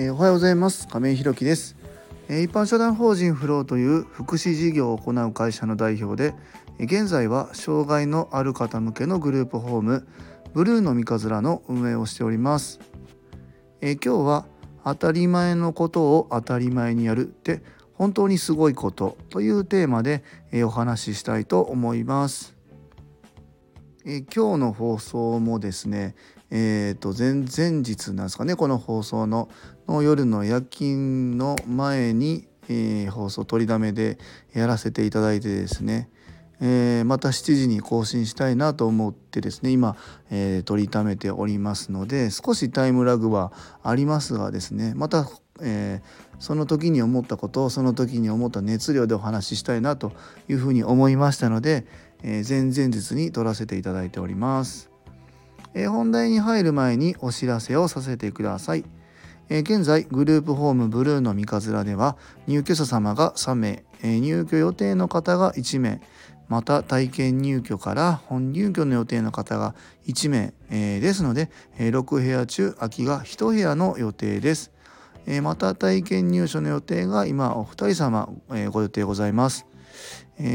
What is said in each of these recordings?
えー、おはようございます。亀井ひろきです、えー、一般社団法人フローという福祉事業を行う会社の代表で現在は障害のある方向けのグループホームブルーの三日面の運営をしております、えー、今日は当たり前のことを当たり前にやるって本当にすごいことというテーマで、えお話ししたいと思います。え今日の放送もですねえーと、前々日なんですかねこの放送の夜の夜勤の前に、えー、放送取りだめでやらせていただいてですね、えー、また7時に更新したいなと思ってですね今、えー、取りためておりますので少しタイムラグはありますがですねまた、えー、その時に思ったことをその時に思った熱量でお話ししたいなというふうに思いましたので、え前々日に撮らせていただいております。え本題に入る前にお知らせをさせてください。え現在グループホームブルーの三日面では入居者様が3名、え入居予定の方が1名また体験入居から本入居の予定の方が1名、えですので、え6部屋中空きが1部屋の予定です。えまた体験入所の予定が今お二人様、えご予定ございます。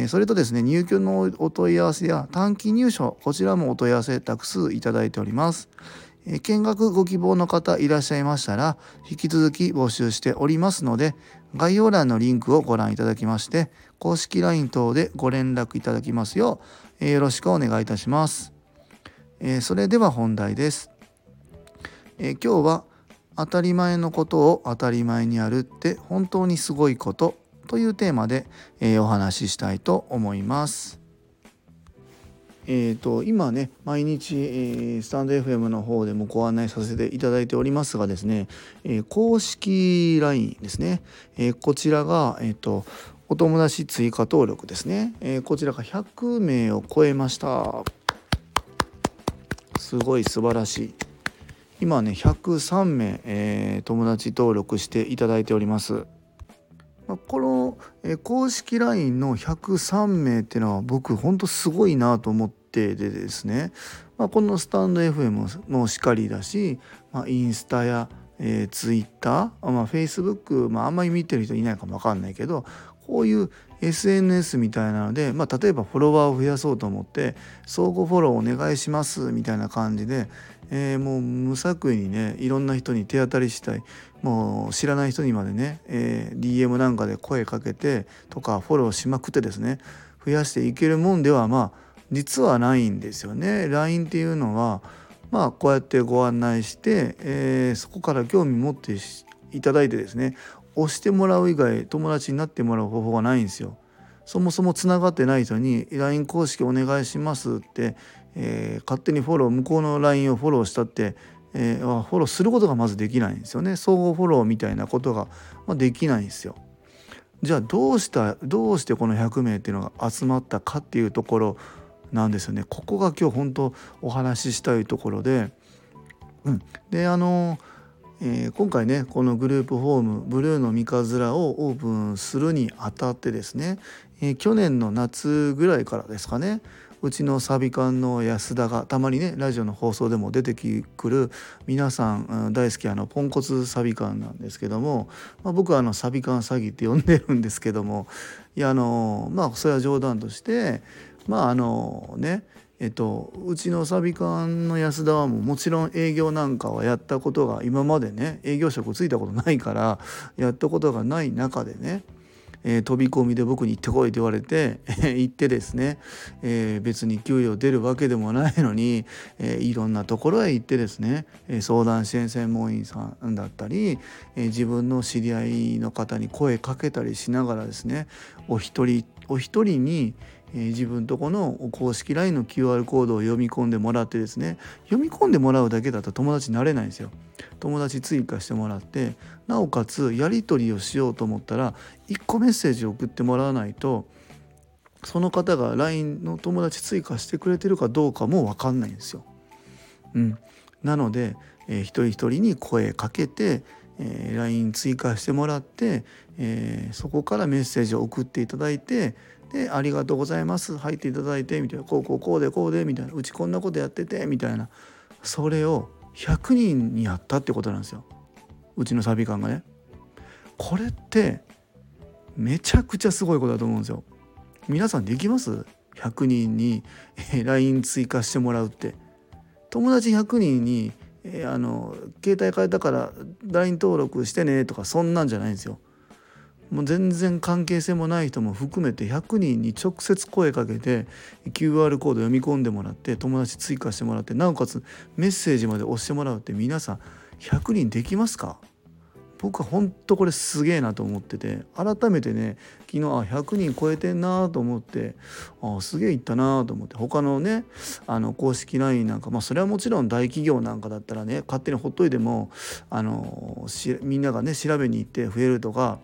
それとですね入居のお問い合わせや短期入所こちらもお問い合わせたく数いただいております、え、見学ご希望の方いらっしゃいましたら引き続き募集しておりますので概要欄のリンクをご覧いただきまして公式 LINE 等でご連絡いただきますよう、え、よろしくお願いいたします、えそれでは本題です、え今日は当たり前のことを当たり前にやるって本当にすごいことというテーマで、え、お話ししたいと思います。えーと、今ね毎日、えー、スタンド FM の方でもご案内させていただいておりますがですね、えー、公式 LINE ですね、えー、こちらが、えーと、お友達追加登録ですね、えこちらが100名を超えました。すごい素晴らしい。今ね103名、え友達登録していただいております。この、え公式 LINE の103名っていうのは僕ほんとすごいなと思ってでですね、まあ、このスタンド FM もしかりだし、まあ、インスタや、えー、Twitter、まあ、Facebook、まあ、あんまり見てる人いないかもわかんないけどこういう SNS みたいなので、まあ、例えばフォロワーを増やそうと思って相互フォローお願いしますみたいな感じで、えー、もう無作為にねいろんな人に手当たりしたいもう知らない人にまでね、えー、DM なんかで声かけてとかフォローしまくってですね増やしていけるもんではまあ実はないんですよね。LINE っていうのはまあこうやってご案内して、えー、そこから興味持っていただいてですね押してもらう以外友達になってもらう方法がないんですよ。そもそもつながってない人に LINE 公式お願いしますって、えー、勝手にフォロー向こうの LINE をフォローしたって、えー、フォローすることがまずできないんですよね相互フォローみたいなことが、まあ、できないんですよ。じゃあどうしたどうしてこの100名っていうのが集まったかっていうところなんですよね。ここが今日本当お話ししたいところで、うん、であのえー、今回ねこのグループホームブルーの三日面をオープンするにあたってですね、えー、去年の夏ぐらいからですかねうちのサビ館の安田がたまにねラジオの放送でも出てくる皆さん大好きあのポンコツサビ館なんですけども、まあ、僕はあのサビ館詐欺って呼んでるんですけどもいやあのまあそれは冗談としてまああのねえっと、うちのサビ館の安田はもうもちろん営業なんかはやったことが今までね営業職ついたことないからやったことがない中でね、えー、飛び込みで僕に行ってこいと言われて 行ってですね、えー、別に給与出るわけでもないのに、えー、いろんなところへ行ってですね相談支援専門員さんだったり、え自分の知り合いの方に声かけたりしながらですねお一人お一人にえー、自分とこの公式 LINE の QR コードを読み込んでもらってですね読み込んでもらうだけだと友達になれないんですよ。友達追加してもらってなおかつやり取りをしようと思ったら1個メッセージを送ってもらわないとその方が LINE の友達追加してくれてるかどうかも分かんないんですよ。うん、なので、えー、一人一人に声かけて、えー、LINE 追加してもらって、えー、そこからメッセージを送っていただいてで「ありがとうございます入っていただいて」みたいな「こうこうこうでこうで」みたいな「うちこんなことやってて」みたいな。それを100人にやったってことなんですよ。うちのサビ館がね。これってめちゃくちゃすごいことだと思うんですよ。皆さんできます？100人に LINE 追加してもらうって。友達100人に、えー、あの携帯変えたから LINE 登録してねとかそんなんじゃないんですよ。もう全然関係性もない人も含めて100人に直接声かけて QR コード読み込んでもらって友達追加してもらってなおかつメッセージまで押してもらうって皆さん100人できますか？僕は本当これすげえなと思ってて改めてね昨日あ100人超えてんなと思ってあすげえいったなと思って他のねあの公式 LINE なんかまあそれはもちろん大企業なんかだったらね勝手にほっといてもあのみんながね調べに行って増えるとか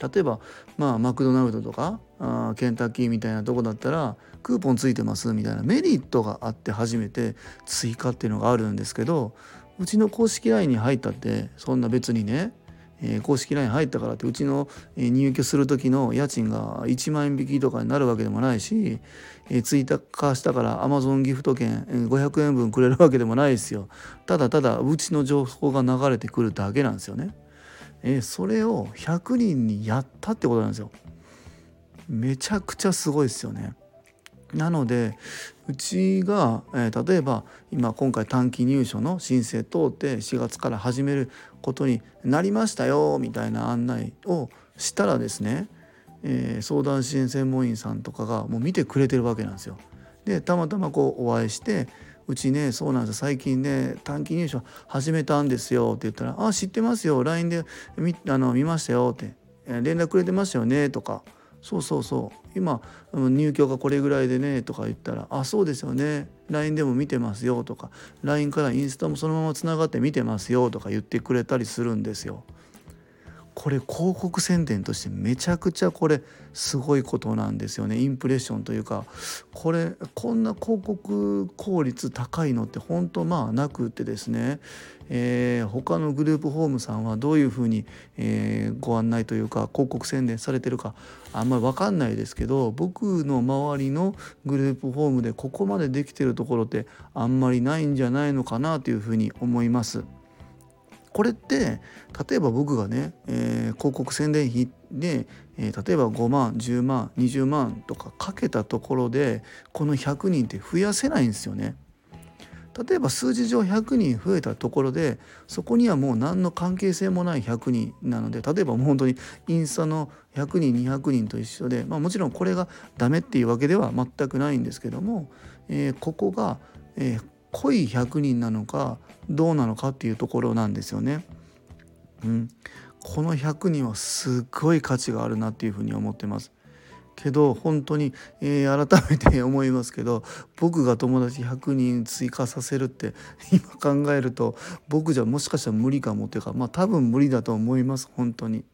例えばまあマクドナルドとかあケンタッキーみたいなとこだったらクーポンついてますみたいなメリットがあって初めて追加っていうのがあるんですけどうちの公式 LINE に入ったってそんな別にねえー、公式 LINE 入ったからってうちの入居する時の家賃が1万円引きとかになるわけでもないし、えー、追加したから Amazon ギフト券500円分くれるわけでもないですよ。ただただうちの情報が流れてくるだけなんですよね、えー、それを100人にやったってことなんですよ。めちゃくちゃすごいですよね。なのでうちが、えー、例えば今今回短期入所の申請通って4月から始めることになりましたよみたいな案内をしたらですね、えー、相談支援専門員さんとかがもう見てくれてるわけなんですよ。でたまたまこうお会いして「うちねそうなんです最近ね短期入所始めたんですよ」って言ったら「あ知ってますよ LINE で見あの見ましたよ」って「連絡くれてましたよね」とか。そうそうそう。今入居がこれぐらいでねとか言ったら「あそうですよね。LINE でも見てますよ」とか LINE からインスタもそのままつながって見てますよ。とか言ってくれたりするんですよ。これ広告宣伝としてめちゃくちゃこれすごいことなんですよね。インプレッションというか。これこんな広告効率高いのって本当まあなくってですね、えー、他のグループホームさんはどういうふうに、えー、ご案内というか広告宣伝されてるかあんまり分かんないですけど僕の周りのグループホームでここまでできてるところってあんまりないんじゃないのかなというふうに思います。これって例えば僕がね、えー、広告宣伝費で、えー、例えば5万10万20万とかかけたところでこの100人って増やせないんですよね。例えば数字上100人増えたところでそこにはもう何の関係性もない100人なので例えばもう本当にインスタの100人200人と一緒で、まあ、もちろんこれがダメっていうわけでは全くないんですけども、えー、ここが、えー、濃い100人なのかどうなのかっていうところなんですよね。うん、この100人はすっごい価値があるなっていうふうに思ってます。けど本当に、えー、改めて思いますけど僕が友達100人追加させるって今考えると僕じゃもしかしたら無理かもっていうかまあ多分無理だと思います本当に。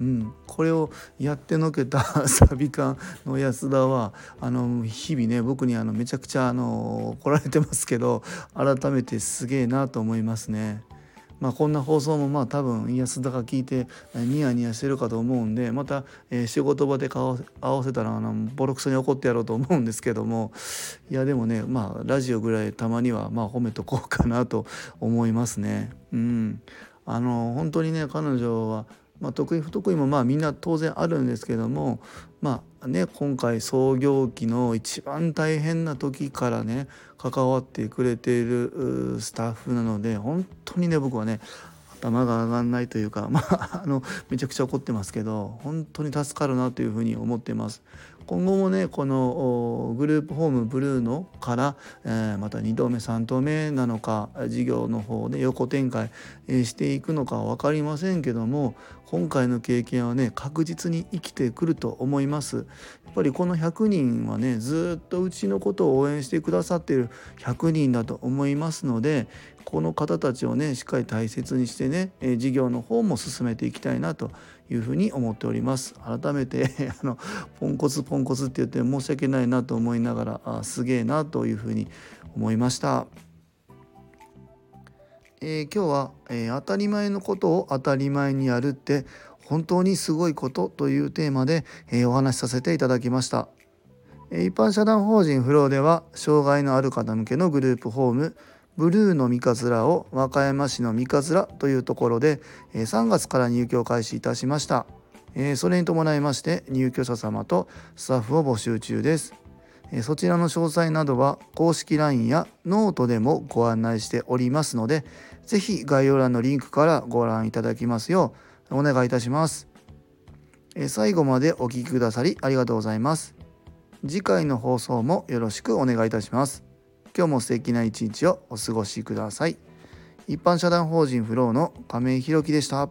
うん、これをやってのけた サビ館の安田はあの日々ね僕にあのめちゃくちゃあの来られてますけど改めてすげえなと思いますね。まあ、こんな放送もまあ多分安田が聞いてニヤニヤしてるかと思うんでまた、え、仕事場で顔合わせたらあのボロクソに怒ってやろうと思うんですけどもいやでもねまあラジオぐらいたまにはまあ褒めとこうかなと思いますね。うん、あの本当にね彼女はまあ、得意不得意もまあみんな当然あるんですけどもまあね今回創業期の一番大変な時からね関わってくれているスタッフなので本当にね僕はね頭が上がんないというかまああのめちゃくちゃ怒ってますけど本当に助かるなというふうに思ってます。今後もねこのグループホームブルーのから、えー、また2度目3度目なのか事業の方で横展開していくのかは分かりませんけども今回の経験はね確実に生きてくると思います。やっぱりこの100人はねずっとうちのことを応援してくださっている100人だと思いますのでこの方たちをねしっかり大切にしてね事業の方も進めていきたいなというふうに思っております改めて あのポンコツポンコツって言って申し訳ないなと思いながらあすげえなというふうに思いました。えー、今日は、えー、当たり前のことを当たり前にやるって本当にすごいことというテーマで、えー、お話しさせていただきました。一般社団法人フローでは障害のある方向けのグループホームブルーの三日面を和歌山市の三日面というところで3月から入居を開始いたしました。それに伴いまして入居者様とスタッフを募集中です。そちらの詳細などは公式 LINE やノートでもご案内しておりますので是非概要欄のリンクからご覧いただきますようお願いいたします。最後までお聴きくださりありがとうございます。次回の放送もよろしくお願いいたします。今日も素敵な一日をお過ごしください。一般社団法人フローの亀井弘樹でした。